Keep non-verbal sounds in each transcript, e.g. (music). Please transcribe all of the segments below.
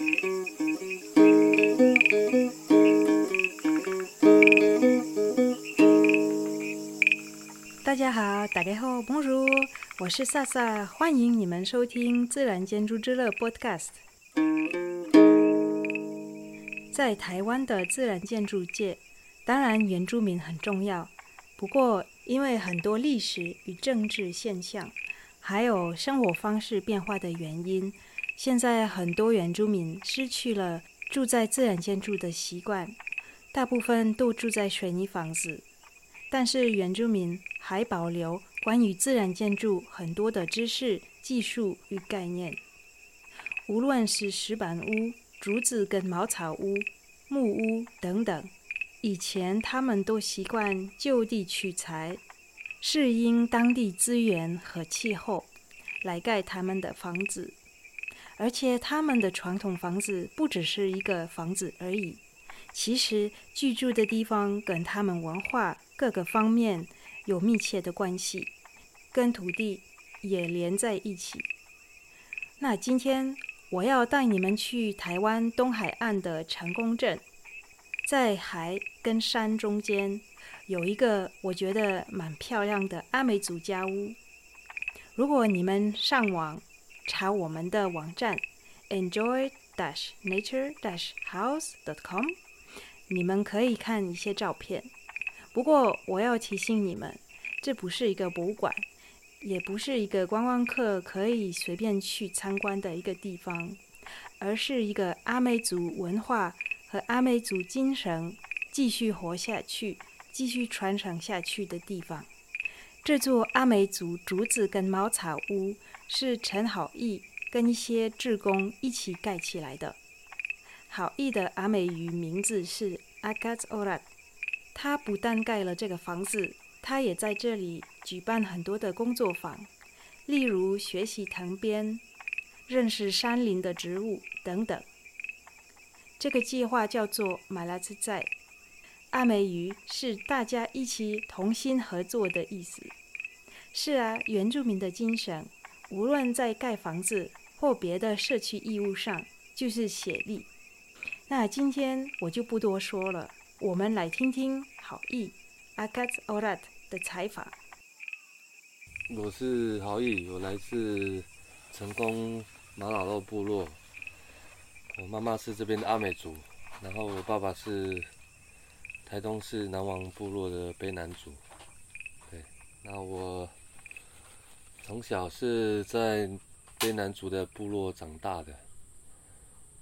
大家好，大家好蒙如我是萨萨，欢迎你们收听《自然建筑之乐》Podcast。在台湾的自然建筑界，当然原住民很重要。不过，因为很多历史与政治现象，还有生活方式变化的原因，现在很多原住民失去了住在自然建筑的习惯，大部分都住在水泥房子。但是原住民还保留关于自然建筑很多的知识、技术与概念，无论是石板屋、竹子跟茅草屋、木屋等等。以前他们都习惯就地取材，适应当地资源和气候来盖他们的房子，而且他们的传统房子不只是一个房子而已，其实居住的地方跟他们文化各个方面有密切的关系，跟土地也连在一起。那今天我要带你们去台湾东海岸的成功镇。在海跟山中间有一个我觉得蛮漂亮的阿美族家屋。如果你们上网查我们的网站 enjoy-nature-house.com，你们可以看一些照片。不过我要提醒你们，这不是一个博物馆，也不是一个观光客可以随便去参观的一个地方，而是一个阿美族文化。和阿美族精神继续活下去、继续传承下去的地方。这座阿美族竹子跟茅草屋是陈好义跟一些志工一起盖起来的。好义的阿美语名字是阿嘎兹奥拉。他不但盖了这个房子，他也在这里举办很多的工作坊，例如学习藤编、认识山林的植物等等。这个计划叫做“马拉兹在”，阿美语是大家一起同心合作的意思。是啊，原住民的精神，无论在盖房子或别的社区义务上，就是协力。那今天我就不多说了，我们来听听好义阿卡兹奥拉的采访。我是好义，我来自成功马老肉部落。我妈妈是这边的阿美族，然后我爸爸是台东市南王部落的卑南族。对，那我从小是在卑南族的部落长大的，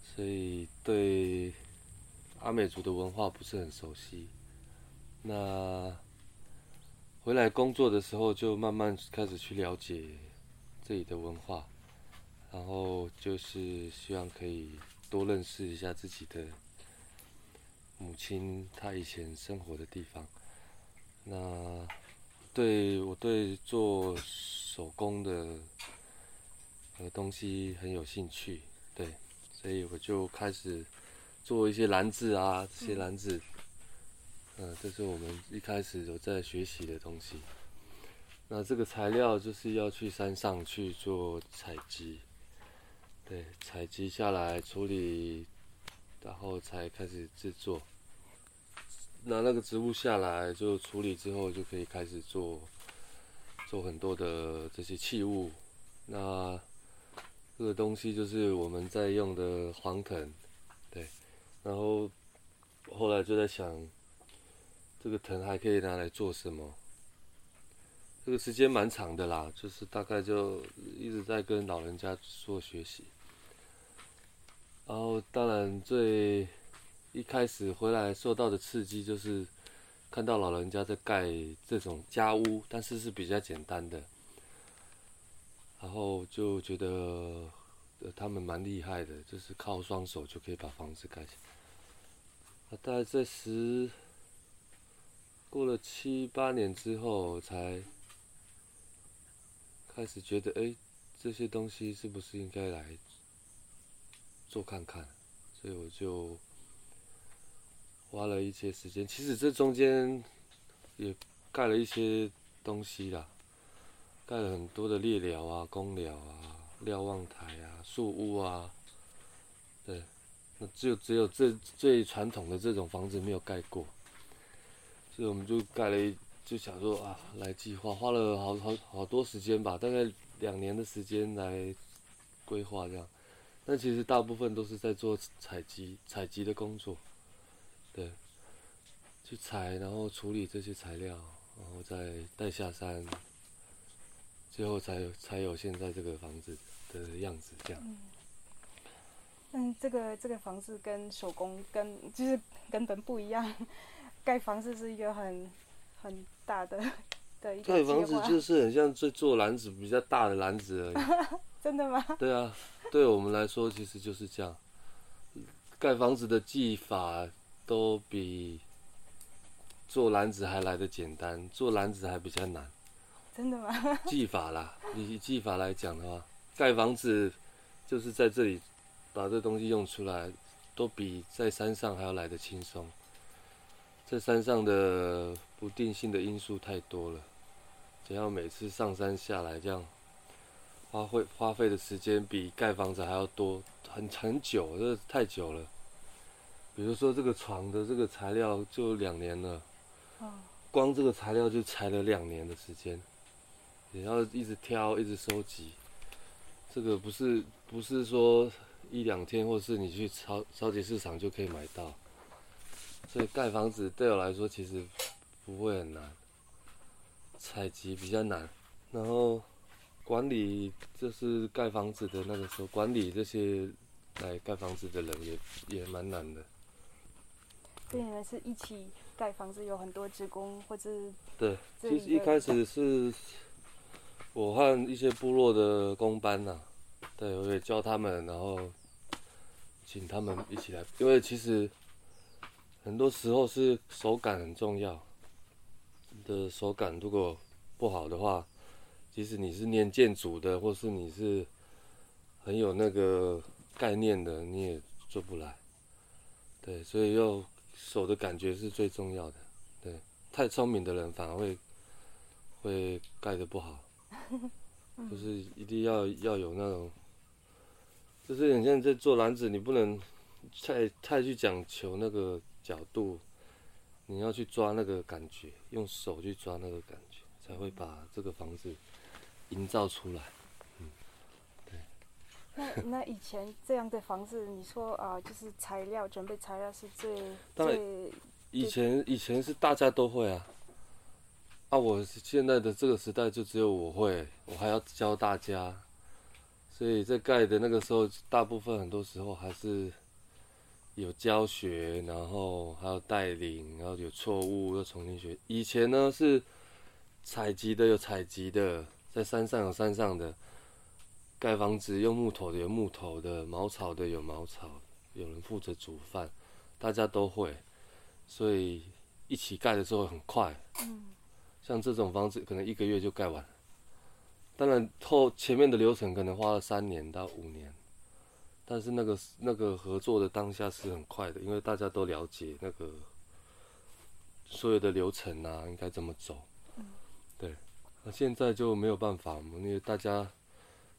所以对阿美族的文化不是很熟悉。那回来工作的时候，就慢慢开始去了解这里的文化，然后就是希望可以。多认识一下自己的母亲，她以前生活的地方。那对我对做手工的呃东西很有兴趣，对，所以我就开始做一些篮子啊，这些篮子，嗯、这是我们一开始有在学习的东西。那这个材料就是要去山上去做采集。对，采集下来处理，然后才开始制作。拿那个植物下来就处理之后，就可以开始做，做很多的这些器物。那这个东西就是我们在用的黄藤，对。然后后来就在想，这个藤还可以拿来做什么？这个时间蛮长的啦，就是大概就一直在跟老人家做学习。然后，当然最一开始回来受到的刺激就是看到老人家在盖这种家屋，但是是比较简单的。然后就觉得他们蛮厉害的，就是靠双手就可以把房子盖起来。大概在十过了七八年之后，才开始觉得，哎，这些东西是不是应该来做看看，所以我就花了一些时间。其实这中间也盖了一些东西啦，盖了很多的猎寮啊、工寮啊、瞭望台啊、树屋啊，对，那就只有这最传统的这种房子没有盖过，所以我们就盖了一，就想说啊，来计划，花了好好好多时间吧，大概两年的时间来规划这样。但其实大部分都是在做采集采集的工作，对，去采，然后处理这些材料，然后再带下山，最后才有才有现在这个房子的样子这样。嗯，这个这个房子跟手工跟就是根本不一样，(laughs) 盖房子是一个很很大的的一个。盖房子就是很像在做篮子比较大的篮子而已。(laughs) 真的吗？对啊，对我们来说其实就是这样。盖房子的技法都比做篮子还来得简单，做篮子还比较难。真的吗？技法啦，以技法来讲的话，盖房子就是在这里。把这东西用出来，都比在山上还要来得轻松。在山上的不定性的因素太多了，只要每次上山下来这样，花费花费的时间比盖房子还要多，很很久，这太久了。比如说这个床的这个材料就两年了，光这个材料就裁了两年的时间，也要一直挑，一直收集。这个不是不是说。一两天，或是你去超超级市场就可以买到，所以盖房子对我来说其实不会很难，采集比较难，然后管理就是盖房子的那个时候管理这些来盖房子的人也也蛮难的。对，你们是一起盖房子，有很多职工或者？对，其实一开始是我和一些部落的工班呐、啊，对，我也教他们，然后。请他们一起来，因为其实很多时候是手感很重要。你的手感如果不好的话，即使你是念建筑的，或是你是很有那个概念的，你也做不来。对，所以要手的感觉是最重要的。对，太聪明的人反而会会盖的不好，(laughs) 就是一定要要有那种。就是你现在在做篮子，你不能太太去讲求那个角度，你要去抓那个感觉，用手去抓那个感觉，才会把这个房子营造出来。嗯，对。那那以前这样的房子，你说啊、呃，就是材料准备材料是最最以前以前是大家都会啊，啊，我现在的这个时代就只有我会，我还要教大家。所以在盖的那个时候，大部分很多时候还是有教学，然后还有带领，然后有错误又重新学。以前呢是采集的有采集的，在山上有山上的盖房子，用木头的有木头的，茅草的有茅草，有人负责煮饭，大家都会，所以一起盖的时候很快。像这种房子可能一个月就盖完。当然后前面的流程可能花了三年到五年，但是那个那个合作的当下是很快的，因为大家都了解那个所有的流程啊，应该怎么走。对。那现在就没有办法嘛，因为大家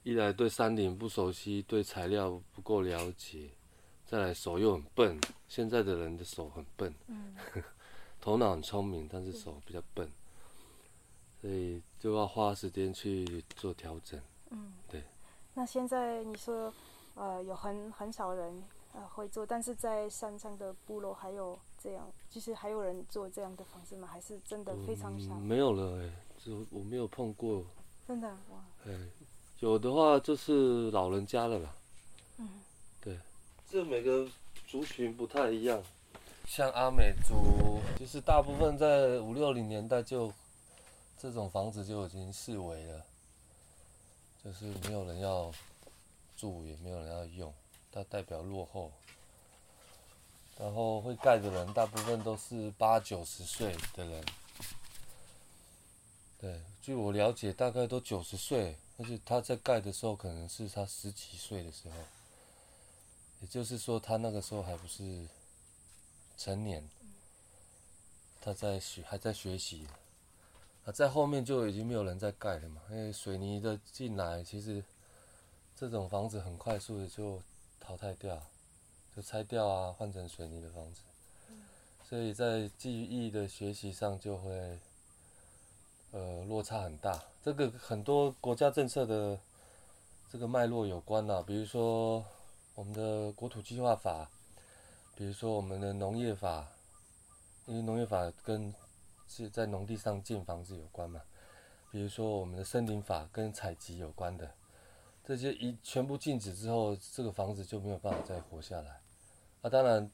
一来对山林不熟悉，对材料不够了解，再来手又很笨。现在的人的手很笨，(laughs) 头脑很聪明，但是手比较笨。所以就要花时间去做调整。嗯，对。那现在你说，呃，有很很少人呃会做，但是在山上的部落还有这样，就是还有人做这样的房子吗？还是真的非常少？嗯，没有了哎，就我没有碰过。真的哇。哎，有的话就是老人家了啦。嗯。对，这每个族群不太一样。像阿美族，就是大部分在五六零年代就。这种房子就已经视为了，就是没有人要住，也没有人要用，它代表落后。然后会盖的人大部分都是八九十岁的人，对，据我了解，大概都九十岁，而且他在盖的时候可能是他十几岁的时候，也就是说他那个时候还不是成年，他在学，还在学习。啊在后面就已经没有人在盖了嘛，因为水泥的进来，其实这种房子很快速的就淘汰掉。就拆掉啊，换成水泥的房子。所以在记忆的学习上就会，呃，落差很大。这个很多国家政策的这个脉络有关呐、啊，比如说我们的国土计划法，比如说我们的农业法，因为农业法跟是在农地上建房子有关嘛。比如说我们的森林法跟采集有关的，这些一全部禁止之后，这个房子就没有办法再活下来。啊，当然。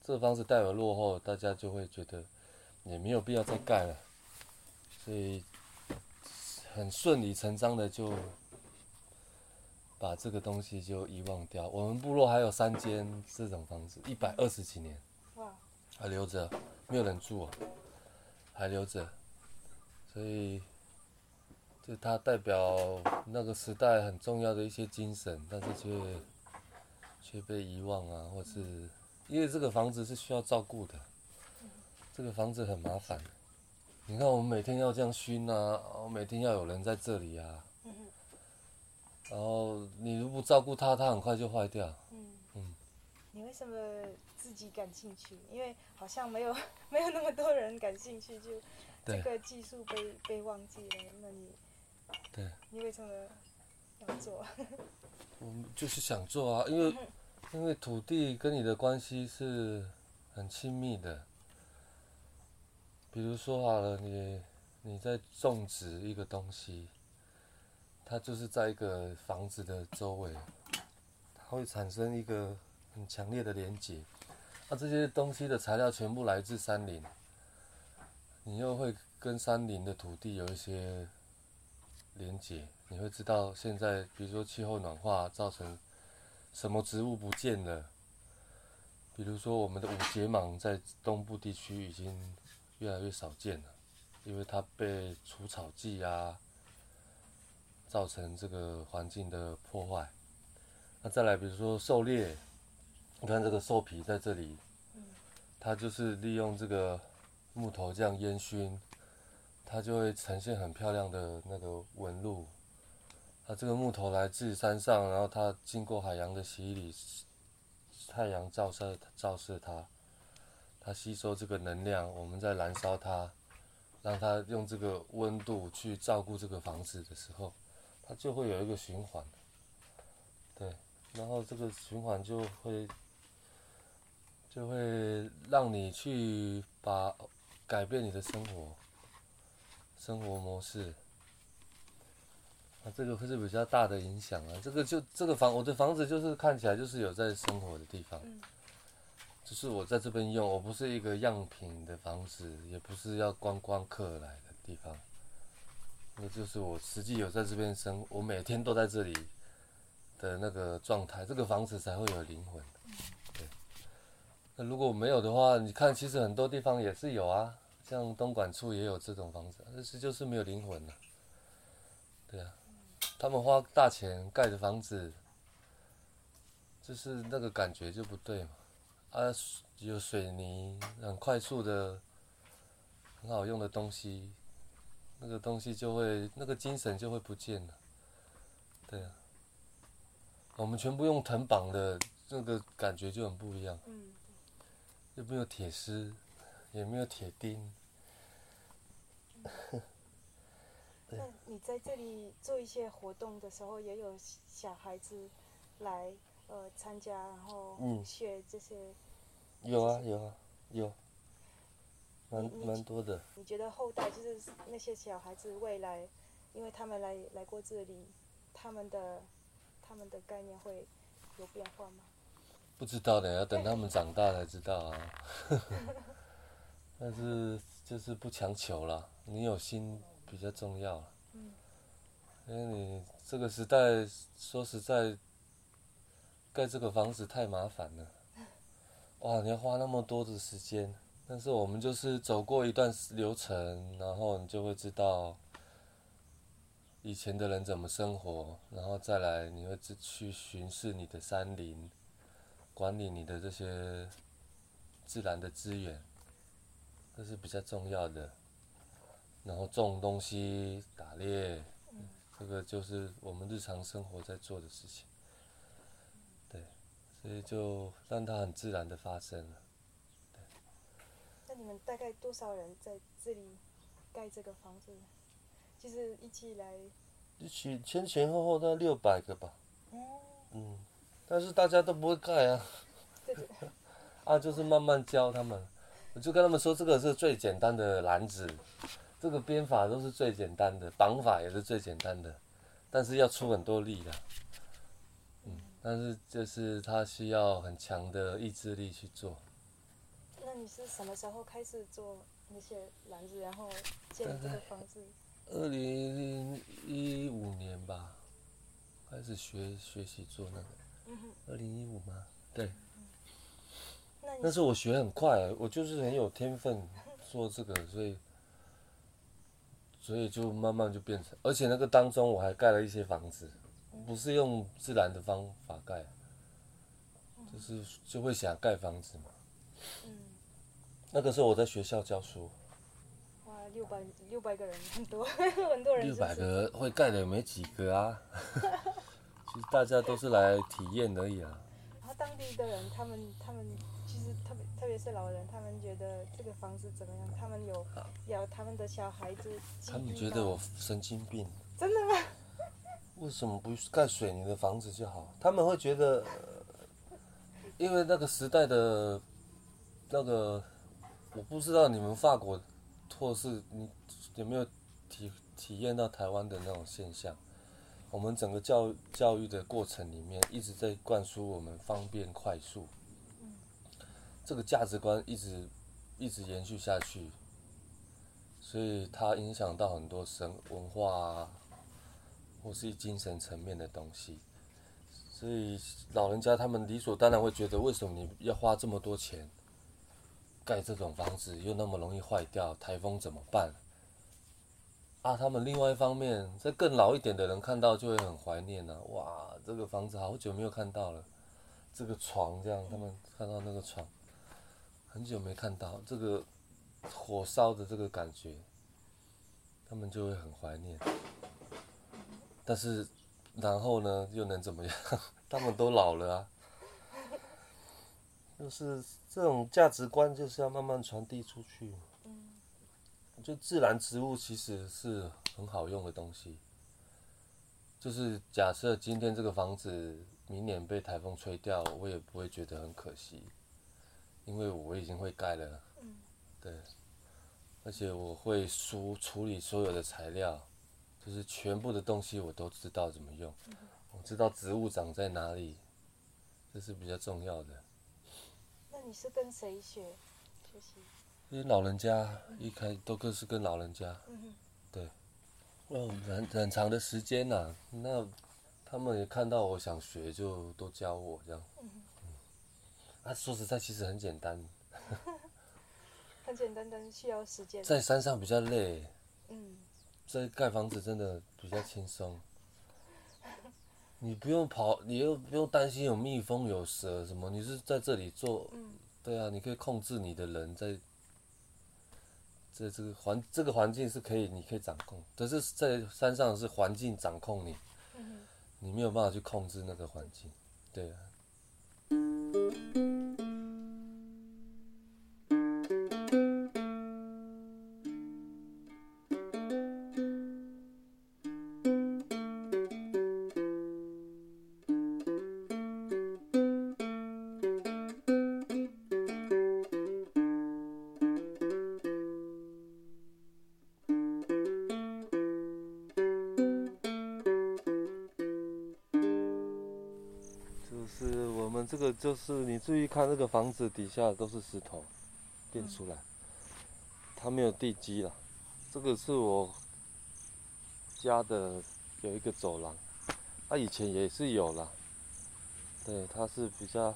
这个房子带有落后，大家就会觉得也没有必要再盖了，所以很顺理成章的就把这个东西就遗忘掉。我们部落还有三间这种房子，一百二十几年，哇还留着，没有人住，还留着，所以就它代表那个时代很重要的一些精神，但是却却被遗忘啊，或是。因为这个房子是需要照顾的，这个房子很麻烦。你看，我们每天要这样熏啊，我每天要有人在这里啊。然后你如果不照顾它，它很快就坏掉。嗯。嗯。你为什么自己感兴趣？因为好像没有 (laughs) 没有那么多人感兴趣，就这个技术被被忘记了。那你。对。你为什么要做？(laughs) 我们就是想做啊，因为。因为土地跟你的关系是很亲密的，比如说好了，你你在种植一个东西，它就是在一个房子的周围，它会产生一个很强烈的连接。那这些东西的材料全部来自山林，你又会跟山林的土地有一些连接，你会知道现在，比如说气候暖化造成。什么植物不见了？比如说，我们的五节芒在东部地区已经越来越少见了，因为它被除草剂啊，造成这个环境的破坏。那再来，比如说狩猎，你看这个兽皮在这里，它就是利用这个木头这样烟熏，它就会呈现很漂亮的那个纹路。它这个木头来自山上，然后它经过海洋的洗礼，太阳照射照射它，它吸收这个能量，我们再燃烧它，让它用这个温度去照顾这个房子的时候，它就会有一个循环，对，然后这个循环就会就会让你去把改变你的生活生活模式。这个会是比较大的影响啊！这个就这个房，我的房子就是看起来就是有在生活的地方，就是我在这边用，我不是一个样品的房子，也不是要观光客来的地方，那就是我实际有在这边生，我每天都在这里的那个状态，这个房子才会有灵魂。对，那如果没有的话，你看其实很多地方也是有啊，像东莞处也有这种房子，但是就是没有灵魂了。对啊。他们花大钱盖的房子，就是那个感觉就不对嘛。啊，有水泥，很快速的，很好用的东西，那个东西就会，那个精神就会不见了。对啊，我们全部用藤绑的，那个感觉就很不一样。嗯。又没有铁丝，也没有铁钉。(laughs) 那你在这里做一些活动的时候，也有小孩子来呃参加，然后学这些。嗯、有啊有啊有，蛮蛮多的。你觉得后代就是那些小孩子未来，因为他们来来过这里，他们的他们的概念会有变化吗？不知道的，要等他们长大才知道啊。(laughs) 但是就是不强求了，你有心。比较重要，嗯。因为你这个时代说实在，盖这个房子太麻烦了，(laughs) 哇，你要花那么多的时间，但是我们就是走过一段流程，然后你就会知道以前的人怎么生活，然后再来你会去巡视你的山林，管理你的这些自然的资源，这是比较重要的。然后种东西、打猎，这个就是我们日常生活在做的事情。对，所以就让它很自然的发生了。对。那你们大概多少人在这里盖这个房子？就是一起来，一起前前后后大概六百个吧。嗯。但是大家都不会盖啊。对对。(laughs) 啊，就是慢慢教他们，我就跟他们说，这个是最简单的篮子，这个编法都是最简单的，绑法也是最简单的，但是要出很多力的。嗯，但是就是他需要很强的意志力去做。那你是什么时候开始做那些篮子，然后建这个房子？二零一五年吧，开始学学习做那个。嗯哼。二零一五吗？对。但是我学很快，我就是很有天分做这个，所以，所以就慢慢就变成，而且那个当中我还盖了一些房子，不是用自然的方法盖，就是就会想盖房子嘛。嗯。那个时候我在学校教书。哇，六百六百个人很多，(laughs) 很多人。六百个会盖的有没几个啊？(laughs) 其实大家都是来体验而已啊。当地的人，他们他们其实。特别特别是老人，他们觉得这个房子怎么样？他们有要他们的小孩子。他们觉得我神经病。真的吗？为什么不盖水泥的房子就好？他们会觉得，因为那个时代的，那个，我不知道你们法国或是你有没有体体验到台湾的那种现象。我们整个教教育的过程里面一直在灌输我们方便快速。这个价值观一直一直延续下去，所以它影响到很多神文化啊，或是精神层面的东西。所以老人家他们理所当然会觉得，为什么你要花这么多钱盖这种房子，又那么容易坏掉，台风怎么办？啊，他们另外一方面，在更老一点的人看到就会很怀念呐、啊，哇，这个房子好久没有看到了，这个床这样，他们看到那个床。很久没看到这个火烧的这个感觉，他们就会很怀念。但是，然后呢，又能怎么样？(laughs) 他们都老了啊。就是这种价值观，就是要慢慢传递出去。就自然植物其实是很好用的东西。就是假设今天这个房子明年被台风吹掉，我也不会觉得很可惜。因为我已经会盖了，对，而且我会梳处理所有的材料，就是全部的东西我都知道怎么用，我知道植物长在哪里，这是比较重要的。那你是跟谁学学习？因为老人家一开都各是跟老人家，对，哦，很很长的时间呐，那他们也看到我想学，就都教我这样。嗯、啊、说实在，其实很简单。(laughs) 很简单，但是需要时间。在山上比较累。嗯。在盖房子真的比较轻松。(laughs) 你不用跑，你又不用担心有蜜蜂、有蛇什么，你是在这里做。嗯。对啊，你可以控制你的人在，在这个环这个环境是可以，你可以掌控。但是，在山上是环境掌控你。嗯。你没有办法去控制那个环境，对啊。就是你注意看，这个房子底下都是石头垫出来，它没有地基了。这个是我家的有一个走廊，它以前也是有了，对，它是比较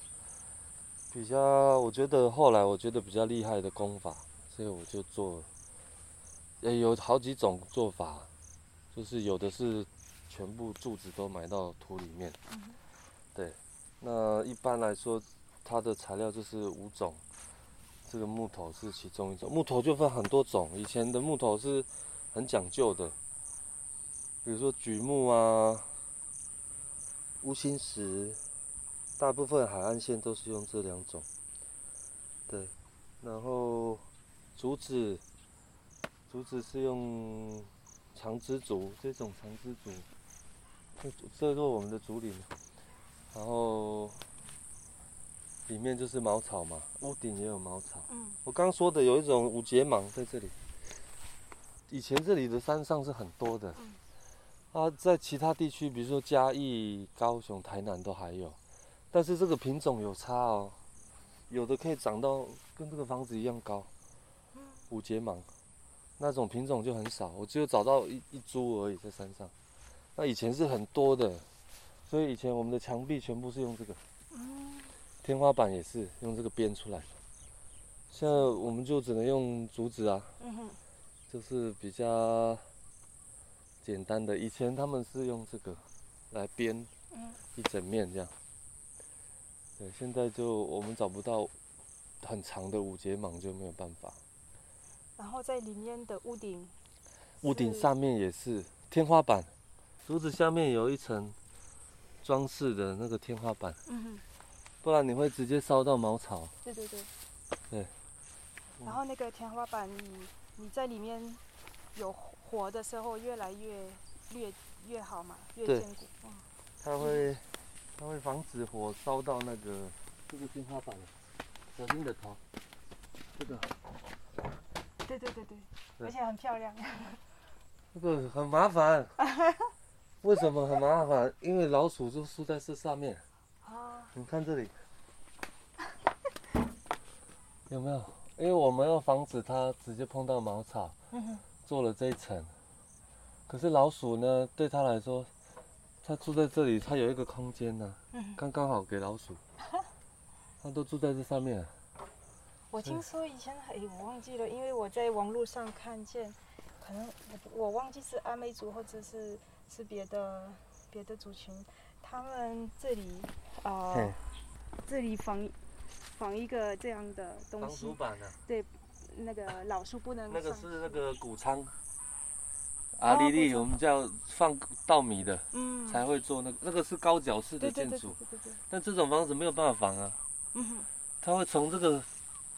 比较，我觉得后来我觉得比较厉害的功法，所以我就做。也有好几种做法，就是有的是全部柱子都埋到土里面，对。一般来说，它的材料就是五种，这个木头是其中一种。木头就分很多种，以前的木头是很讲究的，比如说榉木啊、乌心石、大部分海岸线都是用这两种。对，然后竹子，竹子是用长枝竹，这种长枝竹，这这是我们的竹林。然后里面就是茅草嘛，屋顶也有茅草。嗯，我刚说的有一种五节芒在这里，以前这里的山上是很多的。嗯。啊，在其他地区，比如说嘉义、高雄、台南都还有，但是这个品种有差哦，有的可以长到跟这个房子一样高。五节芒，那种品种就很少，我只有找到一一株而已在山上。那以前是很多的。所以以前我们的墙壁全部是用这个，天花板也是用这个编出来的。现在我们就只能用竹子啊，就是比较简单的。以前他们是用这个来编一整面这样。对，现在就我们找不到很长的五节芒，就没有办法。然后在里面的屋顶，屋顶上面也是天花板，竹子下面有一层。装饰的那个天花板，嗯哼，不然你会直接烧到茅草。对对对，对。然后那个天花板，你你在里面有火的时候，越来越越越好嘛，越坚固。对。它会它会防止火烧到那个这个天花板，小心的头。这个。对对对对，而且很漂亮。(laughs) 这个很麻烦。为什么很麻烦？因为老鼠就住在这上面。啊。你看这里，(laughs) 有没有？因为我们要防止它直接碰到茅草，做了这一层。可是老鼠呢，对它来说，它住在这里，它有一个空间呢，刚刚好给老鼠。(laughs) 它都住在这上面。我听说以前，哎，我忘记了，因为我在网络上看见，可能我我忘记是阿美族或者是。是别的别的族群，他们这里呃，嘿这里放放一个这样的东西。防鼠板呢？对，那个老鼠不能。那个是那个谷仓。阿里里，我们叫放稻米的，嗯，才会做那个，那个是高脚式的建筑。但这种房子没有办法防啊。它会从这个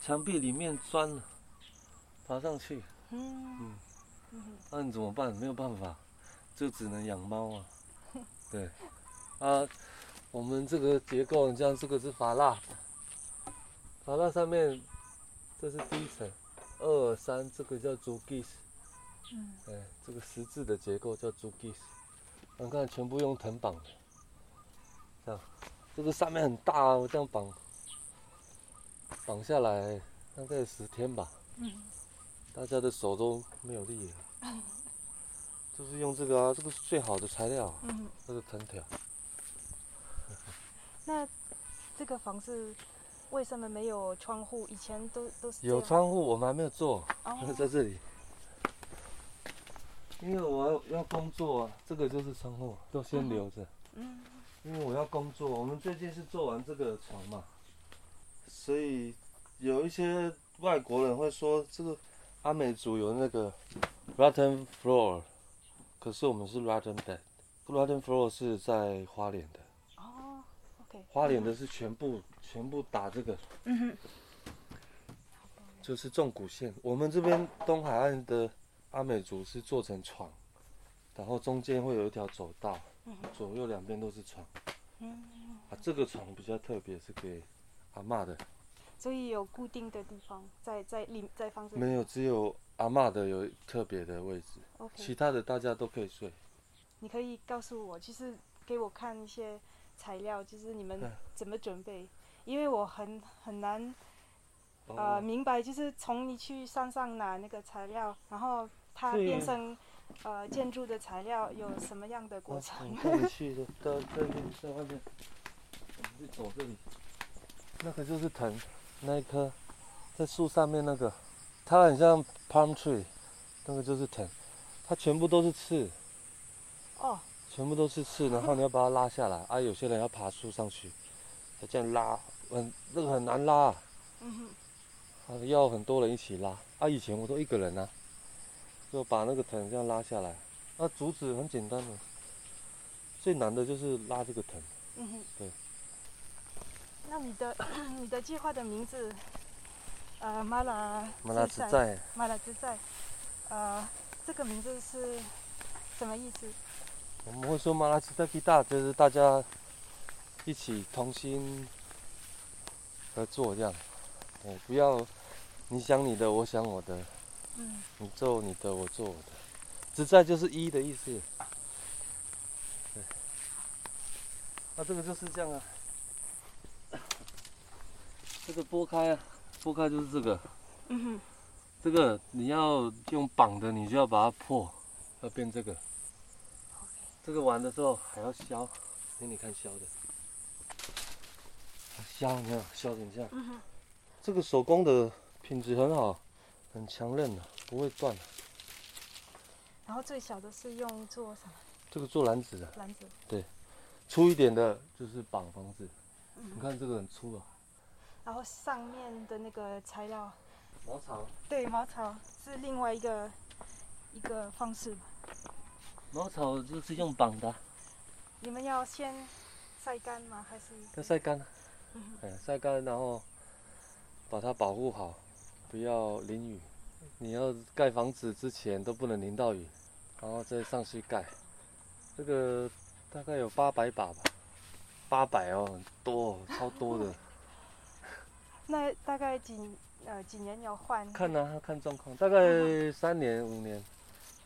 墙壁里面钻，爬上去。嗯。嗯。那你怎么办？没有办法。就只能养猫啊，(laughs) 对，啊，我们这个结构，你像这个是法蜡，法蜡上面这是第一层，二三这个叫竹基斯，嗯，哎，这个十字的结构叫竹基斯，你看全部用藤绑的，这样，这个上面很大啊，我这样绑，绑下来大概十天吧，嗯，大家的手都没有力了。(laughs) 就是用这个啊，这个是最好的材料。嗯，这个藤条。那这个房子为什么没有窗户？以前都都是有窗户，我们还没有做，哦、(laughs) 在这里。因为我要要工作，这个就是窗户，都先留着。嗯。因为我要工作，我们最近是做完这个床嘛，所以有一些外国人会说，这个阿美族有那个 rotten floor。可是我们是 rotten bed，rotten floor 是在花莲的。哦，OK。花脸的是全部全部打这个，嗯哼，就是纵谷线。我们这边东海岸的阿美族是做成床，然后中间会有一条走道，左右两边都是床。嗯，啊，这个床比较特别，是给阿嬷的。所以有固定的地方，在在里在房子里。没有，只有。阿嬷的有特别的位置，Okay. 其他的大家都可以睡。你可以告诉我，就是给我看一些材料，就是你们怎么准备？因为我很很难，呃，明白，就是从你去山上拿那个材料，然后它变成呃建筑的材料，有什么样的过程？你去的，到这边，在外面，你走这里，那个就是藤，那一棵在树上面那个。它很像 palm tree，那个就是藤，它全部都是刺。哦。全部都是刺，(laughs) 然后你要把它拉下来啊！有些人要爬树上去，他这样拉，很那个很难拉。嗯哼。啊，要很多人一起拉啊！以前我都一个人呢、啊，就把那个藤这样拉下来。那竹子很简单的，最难的就是拉这个藤。嗯哼。对。那你的 (clears throat) 你的计划的名字，呃，马拉马拉自在，马拉自在，呃，这个名字是什么意思？我们会说马拉自在最大，就是大家一起同心合作这样，哎，不要你想你的，我想我的，嗯，你做你的，我做我的，自在就是一的意思。对，那这个就是这样啊。(coughs) 这个拨开啊，拨开就是这个。嗯哼。这个你要用绑的，你就要把它破，要变这个。这个玩的时候还要削，给你看削的。削，你看削成这样。嗯哼。这个手工的品质很好，很强韧的，不会断。然后最小的是用做什么？这个做篮子的。篮子。对，粗一点的就是绑房子。嗯。你看这个很粗啊。然后上面的那个材料，茅草。对，茅草是另外一个一个方式。茅草就是用绑的。你们要先晒干吗？还是？要晒干。嗯。哎，晒干，然后把它保护好，不要淋雨。你要盖房子之前都不能淋到雨，然后再上去盖。这个大概有八百把吧，八百哦，很多哦，超多的。(laughs) 那大概几呃几年要换？看呐、啊，看状况，大概三年、嗯、五年。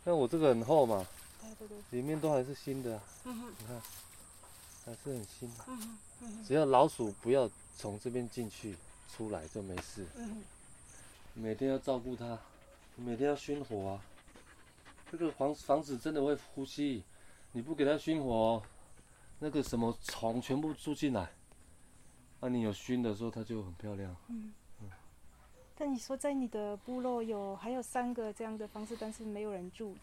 那我这个很厚嘛，对对对，里面都还是新的、你看，还是很新的、啊。嗯，嗯，只要老鼠不要从这边进去出来就没事。嗯，每天要照顾它，每天要熏火啊。这个房房子真的会呼吸，你不给它熏火，那个什么虫全部住进来。那、啊、你有熏的时候，它就很漂亮。嗯嗯。但你说在你的部落有还有三个这样的房子，但是没有人住。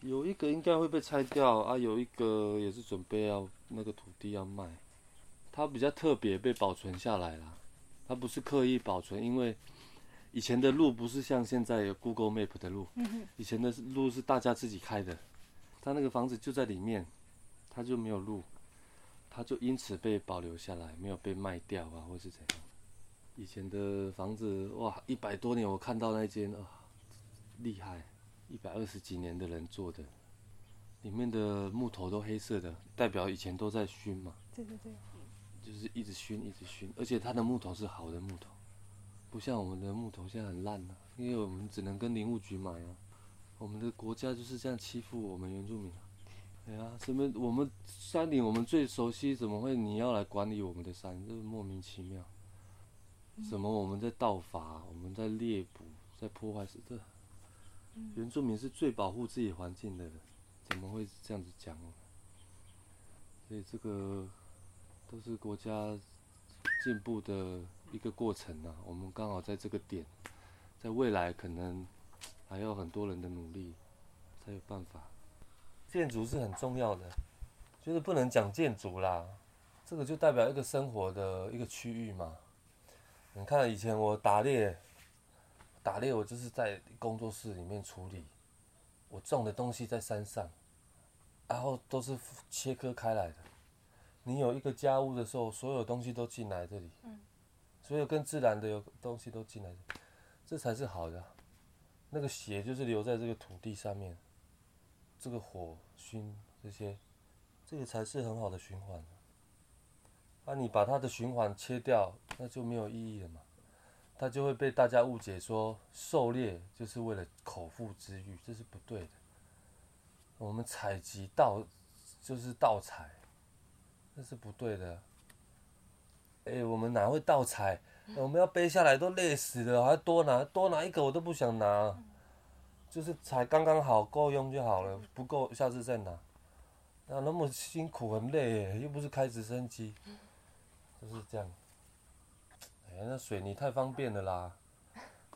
有一个应该会被拆掉啊，有一个也是准备要那个土地要卖。它比较特别，被保存下来了。它不是刻意保存，因为以前的路不是像现在有 Google Map 的路。嗯。以前的路是大家自己开的，它那个房子就在里面，它就没有路。它就因此被保留下来，没有被卖掉啊，或是怎样。以前的房子哇，一百多年，我看到那间啊，厉害，一百二十几年的人做的，里面的木头都黑色的，代表以前都在熏嘛。对对对。就是一直熏，一直熏，而且它的木头是好的木头，不像我们的木头现在很烂啊，因为我们只能跟林务局买啊。我们的国家就是这样欺负我们原住民。对啊，什么我们山林我们最熟悉，怎么会你要来管理我们的山？这是莫名其妙。什么我们在盗伐，我们在猎捕，在破坏是这。原住民是最保护自己环境的人，怎么会这样子讲？所以这个都是国家进步的一个过程呐。我们刚好在这个点，在未来可能还要很多人的努力，才有办法。建筑是很重要的，就是不能讲建筑啦，这个就代表一个生活的一个区域嘛。你看以前我打猎，打猎我就是在工作室里面处理，我种的东西在山上，然后都是切割开来的。你有一个家务的时候，所有东西都进来这里，所有跟自然的有东西都进来，这才是好的。那个血就是留在这个土地上面。这个火熏这些，这个才是很好的循环。啊，你把它的循环切掉，那就没有意义了嘛。他就会被大家误解说狩猎就是为了口腹之欲，这是不对的。我们采集盗就是盗采，这是不对的。哎，我们哪会盗采？我们要背下来都累死了，还多拿多拿一个我都不想拿。就是采刚刚好够用就好了，不够下次再拿。那那么辛苦很累耶，又不是开直升机，就是这样。哎，那水泥太方便了啦。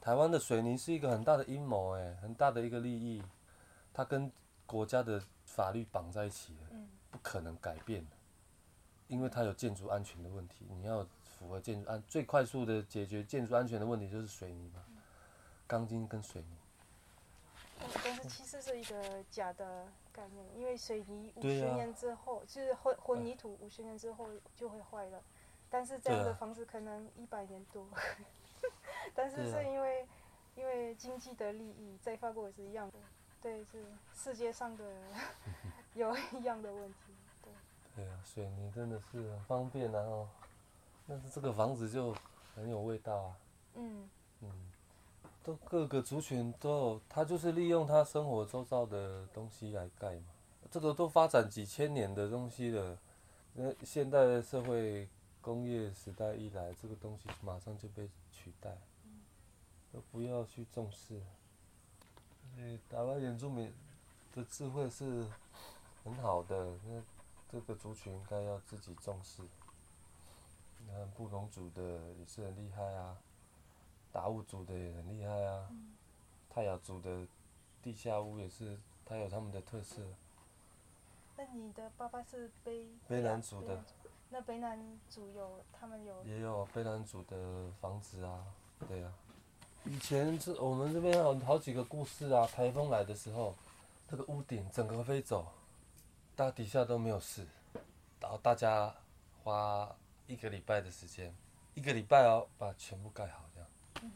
台湾的水泥是一个很大的阴谋，哎，很大的一个利益，它跟国家的法律绑在一起了，不可能改变。因为它有建筑安全的问题，你要符合建筑安，最快速的解决建筑安全的问题就是水泥嘛，钢筋跟水泥。但是其实是一个假的概念，因为水泥五十年之后，啊、就是混混凝土五十年之后就会坏了，但是这样的房子可能一百年多，(laughs) 啊、但是是因为、啊、因为经济的利益，在法国也是一样的，对，是世界上的 (laughs) 有一样的问题，对。对啊，水泥真的是很方便然后，但是这个房子就很有味道啊。嗯。嗯。都各个族群都有，他就是利用他生活周遭的东西来盖嘛。这个都发展几千年的东西了，那现代的社会。工业时代一来，这个东西马上就被取代，都不要去重视。所以台湾原住民的智慧是很好的，那这个族群应该要自己重视。你看布农族的也是很厉害啊，达悟族的也很厉害啊，泰雅族的地下屋也是，它有他们的特色。那你的爸爸是卑卑南族的。那北南族有，他们有也有北南组的房子啊，对啊。以前是我们这边有好几个故事啊，台风来的时候，这个屋顶整个飞走，大底下都没有事，然后大家花一个礼拜的时间，一个礼拜哦，把全部盖好这样。嗯。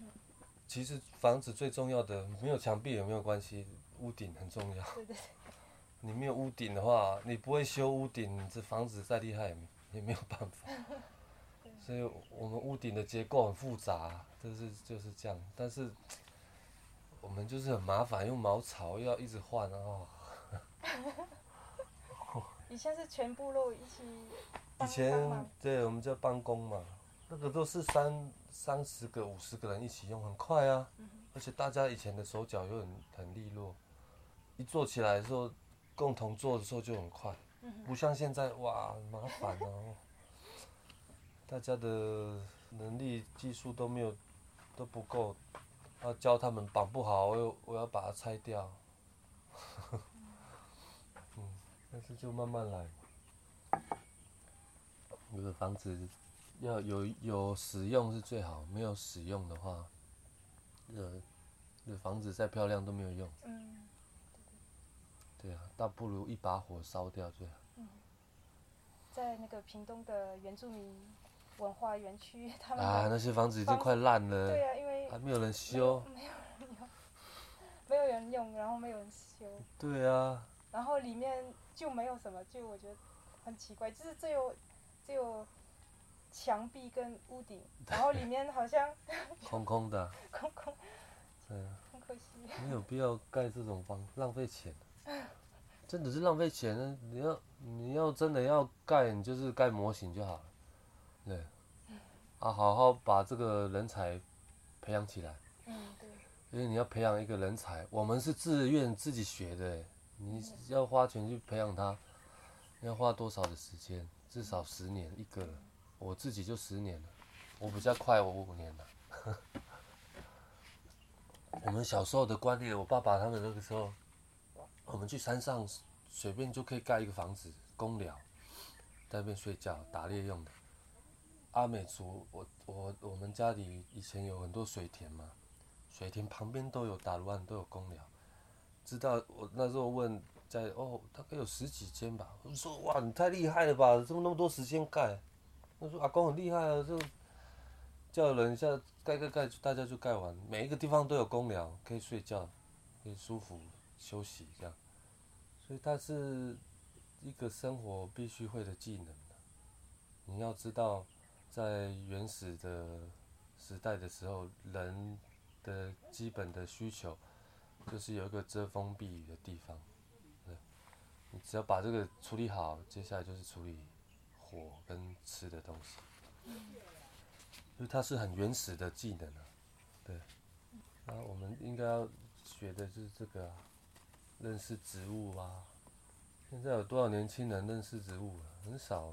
其实房子最重要的，没有墙壁也没有关系，屋顶很重要。对对对。你没有屋顶的话，你不会修屋顶，这房子再厉害也没。也没有办法，所以我们屋顶的结构很复杂，就是就是这样。但是我们就是很麻烦，用茅草又要一直换哦。(laughs) 以前是全部都一起。以前对，我们叫帮工嘛，那个都是三三十个、五十个人一起用，很快啊。而且大家以前的手脚又很很利落，一做起来的时候，共同做的时候就很快。不像现在哇，麻烦哦。(laughs) 大家的能力、技术都没有，都不够。要教他们绑不好，我又我要把它拆掉。(laughs) 嗯，但是就慢慢来。一个房子要有有使用是最好，没有使用的话，这这房子再漂亮都没有用。对啊，倒不如一把火烧掉最好。嗯，在那个屏东的原住民文化园区，(laughs) 他们啊，那些房子已经快烂了。对啊，因为还没有人修。没有，没有人用，(laughs) 没有人用，然后没有人修。对啊。然后里面就没有什么，就我觉得很奇怪，就是只有只有墙壁跟屋顶，然后里面好像 (laughs) 空空的。空空。对啊。很可惜。没有必要盖这种房，浪费钱。(laughs) 真的是浪费钱呢！你要你要真的要盖，你就是盖模型就好了，对，啊，好好把这个人才培养起来。嗯，对。因为你要培养一个人才，我们是自愿自己学的，你要花钱去培养他，要花多少的时间？至少十年一个人，我自己就十年了，我比较快，我五年了。(laughs) 我们小时候的观念，我爸爸他们那个时候。我们去山上，随便就可以盖一个房子，公寮，在那边睡觉、打猎用的。阿美族，我我我们家里以前有很多水田嘛，水田旁边都有打卤都有公寮。知道我那时候问在哦，大概有十几间吧。我说哇，你太厉害了吧，怎么那么多时间盖？他说阿公很厉害啊，就叫人一下盖盖盖，大家就盖完，每一个地方都有公寮，可以睡觉，可以舒服。休息这样，所以它是一个生活必须会的技能。你要知道，在原始的时代的时候，人的基本的需求就是有一个遮风避雨的地方。对，你只要把这个处理好，接下来就是处理火跟吃的东西。因为它是很原始的技能啊。对，那我们应该要学的就是这个。认识植物啊！现在有多少年轻人认识植物了？很少，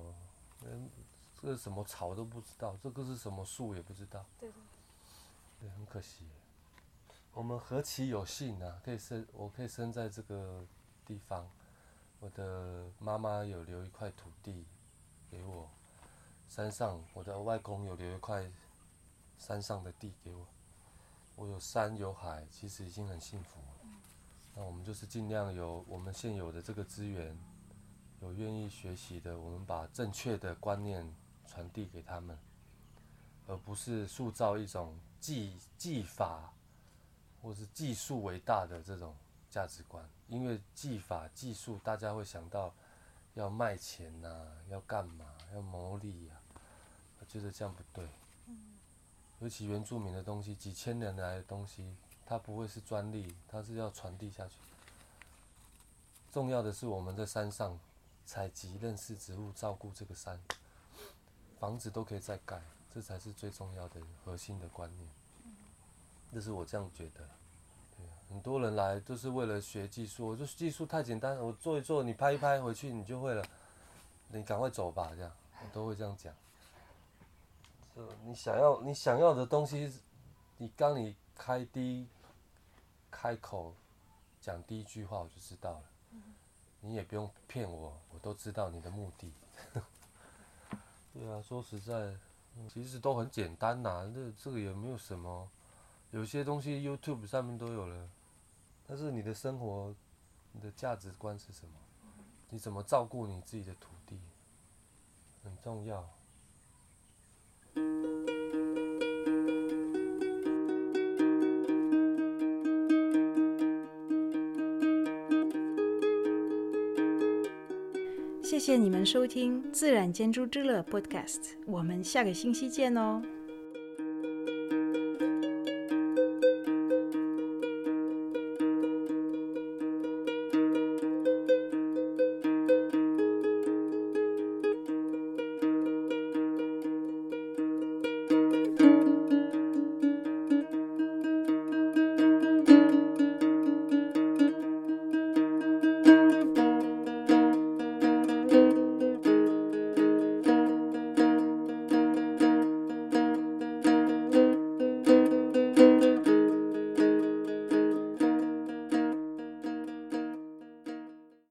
连这个什么草都不知道，这个是什么树也不知道。对对对。对，很可惜。我们何其有幸啊！可以生，我可以生在这个地方。我的妈妈有留一块土地给我，山上我的外公有留一块山上的地给我。我有山有海，其实已经很幸福了。那我们就是尽量有我们现有的这个资源，有愿意学习的，我们把正确的观念传递给他们，而不是塑造一种技技法或是技术为大的这种价值观。因为技法技术，大家会想到要卖钱呐、啊，要干嘛，要牟利呀、啊。我觉得这样不对。尤其原住民的东西，几千年来的东西，它不会是专利，它是要传递下去。重要的是我们在山上采集、认识植物、照顾这个山，房子都可以再盖，这才是最重要的核心的观念。这是我这样觉得。对，很多人来都是为了学技术，我说技术太简单，我做一做，你拍一拍回去你就会了，你赶快走吧，这样我都会这样讲。就你想要你想要的东西，你刚你开第一开口讲第一句话，我就知道了。你也不用骗我，我都知道你的目的。(laughs) 对啊，说实在，其实都很简单呐、这这个也没有什么，有些东西 YouTube 上面都有了。但是你的生活，你的价值观是什么？你怎么照顾你自己的土地，很重要。谢谢你们收听《自然建筑之乐》Podcast，我们下个星期见哦。